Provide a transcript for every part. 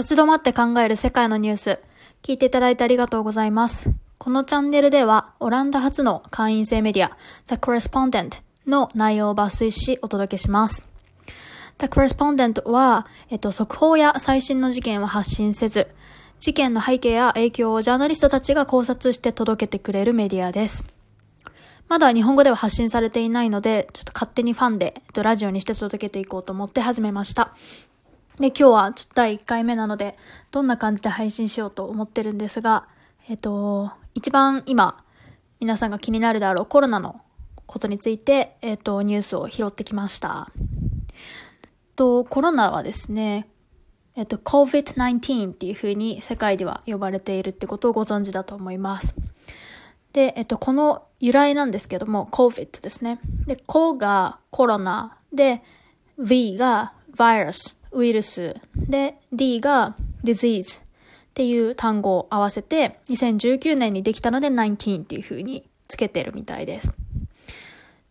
立ち止まって考える世界のニュース。聞いていただいてありがとうございます。このチャンネルでは、オランダ初の会員制メディア、The Correspondent の内容を抜粋しお届けします。The Correspondent は、えっと、速報や最新の事件は発信せず、事件の背景や影響をジャーナリストたちが考察して届けてくれるメディアです。まだ日本語では発信されていないので、ちょっと勝手にファンで、えっと、ラジオにして届けていこうと思って始めました。で、今日はちょっと第1回目なので、どんな感じで配信しようと思ってるんですが、えっと、一番今、皆さんが気になるであろうコロナのことについて、えっと、ニュースを拾ってきました。と、コロナはですね、えっと、COVID-19 っていう風に世界では呼ばれているってことをご存知だと思います。で、えっと、この由来なんですけども、COVID ですね。で、Co がコロナ、で、V が virus、ウイルス、で、D が disease っていう単語を合わせて、2019年にできたので19っていう風につけてるみたいです。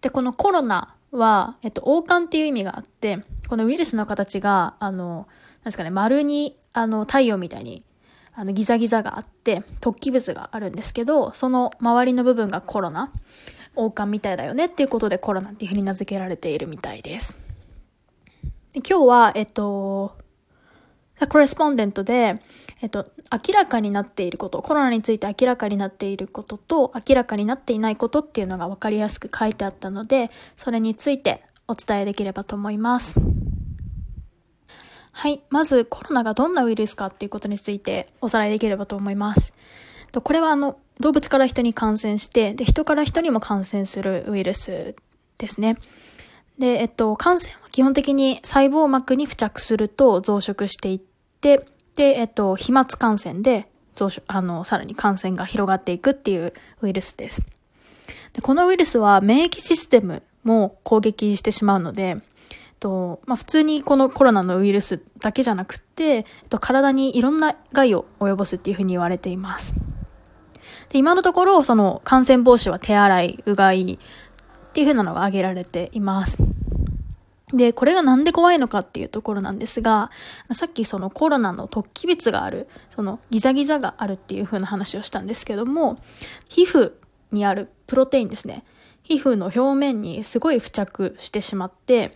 で、このコロナは、えっと、王冠っていう意味があって、このウイルスの形が、あの、なんですかね、丸に、あの、太陽みたいに、あの、ギザギザがあって、突起物があるんですけど、その周りの部分がコロナ、王冠みたいだよねっていうことでコロナっていうふうに名付けられているみたいです。で今日は、えっと、The Correspondent で、えっと、明らかになっていること、コロナについて明らかになっていることと、明らかになっていないことっていうのが分かりやすく書いてあったので、それについてお伝えできればと思います。はい。まず、コロナがどんなウイルスかっていうことについておさらいできればと思います。これは、あの、動物から人に感染して、で、人から人にも感染するウイルスですね。で、えっと、感染は基本的に細胞膜に付着すると増殖していって、で、えっと、飛沫感染で増殖、あの、さらに感染が広がっていくっていうウイルスです。でこのウイルスは免疫システムも攻撃してしまうので、と、まあ、普通にこのコロナのウイルスだけじゃなくって、えっと、体にいろんな害を及ぼすっていうふうに言われています。で、今のところ、その感染防止は手洗い、うがいっていうふうなのが挙げられています。で、これがなんで怖いのかっていうところなんですが、さっきそのコロナの突起物がある、そのギザギザがあるっていう風な話をしたんですけども、皮膚にあるプロテインですね。皮膚の表面にすごい付着してしまって、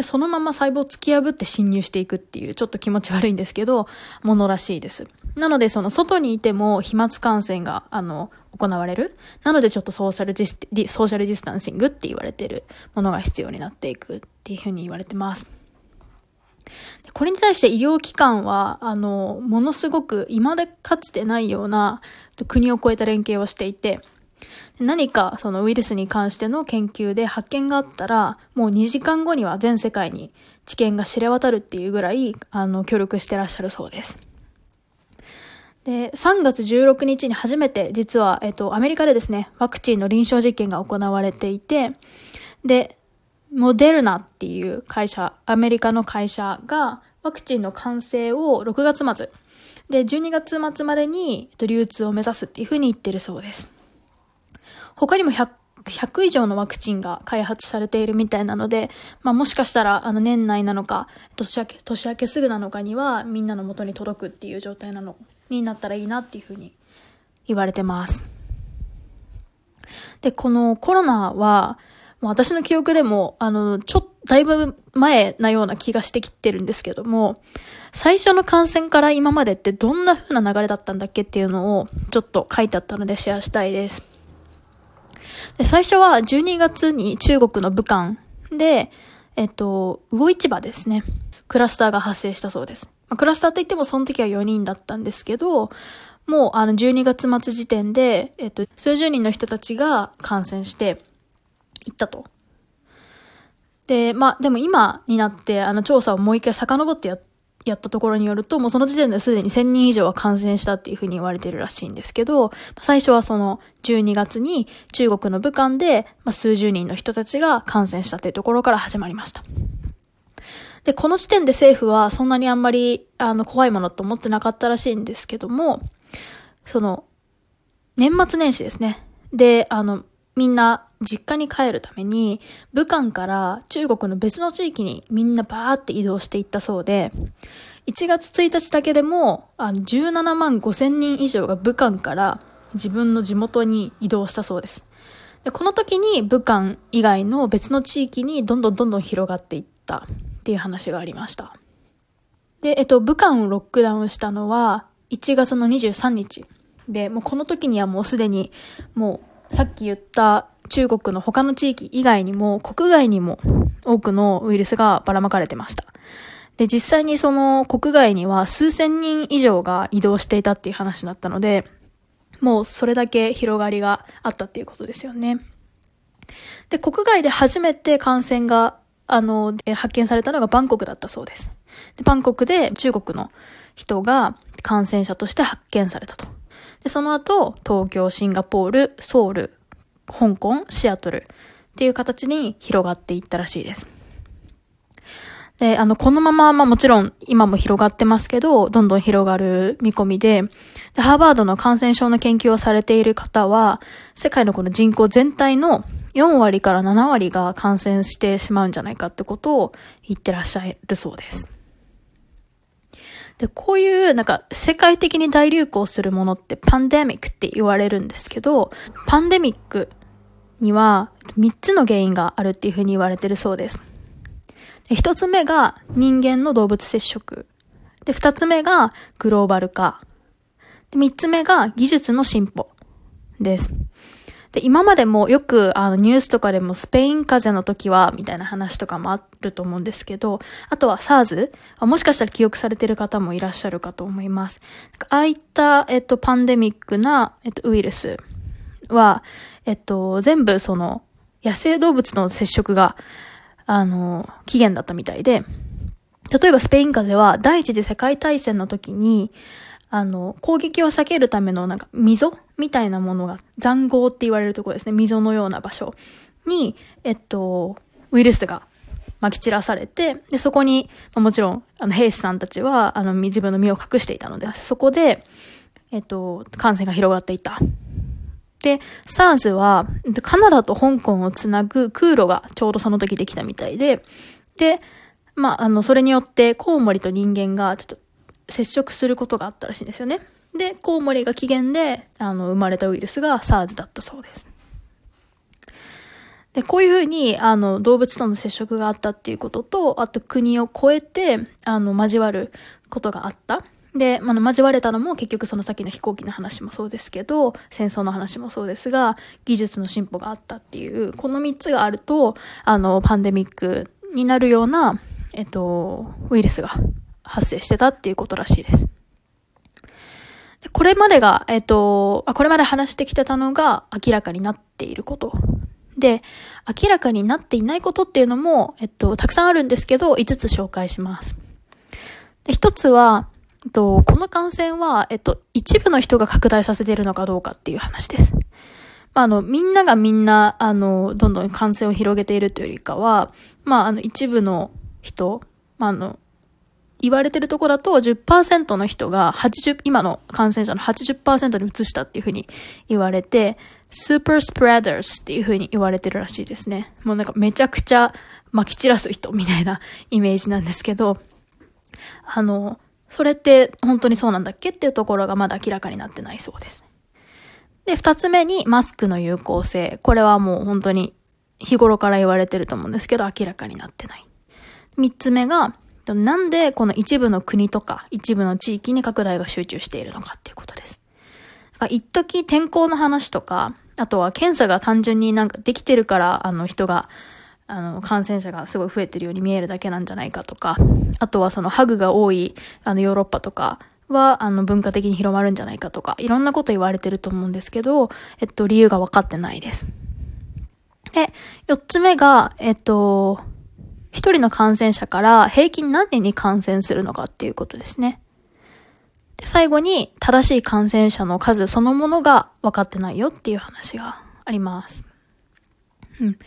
そのまま細胞を突き破って侵入していくっていう、ちょっと気持ち悪いんですけど、ものらしいです。なので、その外にいても飛沫感染が、あの、行われる。なので、ちょっとソーシャルディス、ソーシャルディスタンシングって言われてるものが必要になっていくっていうふうに言われてます。これに対して医療機関は、あの、ものすごく今でかつてないような国を超えた連携をしていて、何かそのウイルスに関しての研究で発見があったら、もう2時間後には全世界に知見が知れ渡るっていうぐらい、あの、協力してらっしゃるそうです。で、3月16日に初めて実は、えっと、アメリカでですね、ワクチンの臨床実験が行われていて、で、モデルナっていう会社、アメリカの会社がワクチンの完成を6月末、で、12月末までにえっと流通を目指すっていうふうに言ってるそうです。他にも100、100以上のワクチンが開発されているみたいなので、まあもしかしたらあの年内なのか、年明け、年明けすぐなのかにはみんなの元に届くっていう状態なの、になったらいいなっていうふうに言われてます。で、このコロナは、私の記憶でも、あの、ちょっと、だいぶ前なような気がしてきてるんですけども、最初の感染から今までってどんな風な流れだったんだっけっていうのをちょっと書いてあったのでシェアしたいです。で、最初は12月に中国の武漢で、えっと、魚市場ですね。クラスターが発生したそうです。まあ、クラスターって言ってもその時は4人だったんですけど、もうあの12月末時点で、えっと、数十人の人たちが感染していったと。で、まあ、でも今になって、あの、調査をもう一回遡ってや、やったところによると、もうその時点ですでに1000人以上は感染したっていうふうに言われてるらしいんですけど、最初はその12月に中国の武漢で、まあ、数十人の人たちが感染したっていうところから始まりました。で、この時点で政府はそんなにあんまり、あの、怖いものと思ってなかったらしいんですけども、その、年末年始ですね。で、あの、みんな実家に帰るために、武漢から中国の別の地域にみんなバーって移動していったそうで、1月1日だけでも、あの、17万5千人以上が武漢から自分の地元に移動したそうです。でこの時に武漢以外の別の地域にどんどんどんどん広がっていったっていう話がありました。で、えっと、武漢をロックダウンしたのは1月の23日。で、もうこの時にはもうすでに、もうさっき言った中国の他の地域以外にも国外にも多くのウイルスがばらまかれてました。で、実際にその国外には数千人以上が移動していたっていう話だったので、もうそれだけ広がりがあったっていうことですよね。で、国外で初めて感染が、あの、発見されたのがバンコクだったそうです。で、バンコクで中国の人が感染者として発見されたと。で、その後、東京、シンガポール、ソウル、香港、シアトルっていう形に広がっていったらしいです。で、あの、このまま、まあもちろん今も広がってますけど、どんどん広がる見込みで、で、ハーバードの感染症の研究をされている方は、世界のこの人口全体の4割から7割が感染してしまうんじゃないかってことを言ってらっしゃるそうです。で、こういうなんか世界的に大流行するものってパンデミックって言われるんですけど、パンデミックには3つの原因があるっていうふうに言われてるそうです。一つ目が人間の動物接触。で、二つ目がグローバル化。で、三つ目が技術の進歩です。で、今までもよくあのニュースとかでもスペイン風邪の時はみたいな話とかもあると思うんですけど、あとは SARS、もしかしたら記憶されてる方もいらっしゃるかと思います。ああいった、えっと、パンデミックな、えっと、ウイルスは、えっと、全部その野生動物の接触があの、起源だったみたいで、例えばスペイン風邪は第一次世界大戦の時に、あの、攻撃を避けるためのなんか溝みたいなものが、残壕って言われるところですね。溝のような場所に、えっと、ウイルスが撒き散らされて、で、そこに、ま、もちろん、あの、兵士さんたちは、あの、自分の身を隠していたので、そこで、えっと、感染が広がっていた。で、SARS は、カナダと香港をつなぐ空路がちょうどその時できたみたいで、で、まあ、あの、それによってコウモリと人間がちょっと接触することがあったらしいんですよね。で、コウモリが起源で、あの、生まれたウイルスが SARS だったそうです。で、こういうふうに、あの、動物との接触があったっていうことと、あと国を越えて、あの、交わることがあった。で、あの、交われたのも結局その先の飛行機の話もそうですけど、戦争の話もそうですが、技術の進歩があったっていう、この3つがあると、あの、パンデミックになるような、えっと、ウイルスが発生してたっていうことらしいです。でこれまでが、えっと、これまで話してきてたのが明らかになっていること。で、明らかになっていないことっていうのも、えっと、たくさんあるんですけど、5つ紹介します。で、1つは、と、この感染は、えっと、一部の人が拡大させているのかどうかっていう話です。まあ、あの、みんながみんな、あの、どんどん感染を広げているというよりかは、まあ、あの、一部の人、まあ、あの、言われてるとこだと10%の人が80、今の感染者の80%に移したっていうふうに言われて、スーパースプレーダースっていうふうに言われてるらしいですね。もうなんかめちゃくちゃ撒き散らす人みたいな イメージなんですけど、あの、それって本当にそうなんだっけっていうところがまだ明らかになってないそうです。で、二つ目にマスクの有効性。これはもう本当に日頃から言われてると思うんですけど、明らかになってない。三つ目が、なんでこの一部の国とか一部の地域に拡大が集中しているのかっていうことです。一時天候の話とか、あとは検査が単純になんかできてるから、あの人があの、感染者がすごい増えてるように見えるだけなんじゃないかとか、あとはそのハグが多い、あの、ヨーロッパとかは、あの、文化的に広まるんじゃないかとか、いろんなこと言われてると思うんですけど、えっと、理由が分かってないです。で、四つ目が、えっと、一人の感染者から平均何人に感染するのかっていうことですね。で、最後に正しい感染者の数そのものが分かってないよっていう話があります。うん。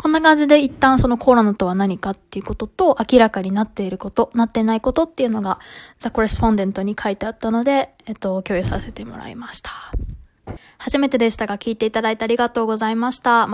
こんな感じで一旦そのコロナとは何かっていうことと、明らかになっていること、なってないことっていうのが、ザ・コレスポンデントに書いてあったので、えっと、共有させてもらいました。初めてでしたが聞いていただいてありがとうございました。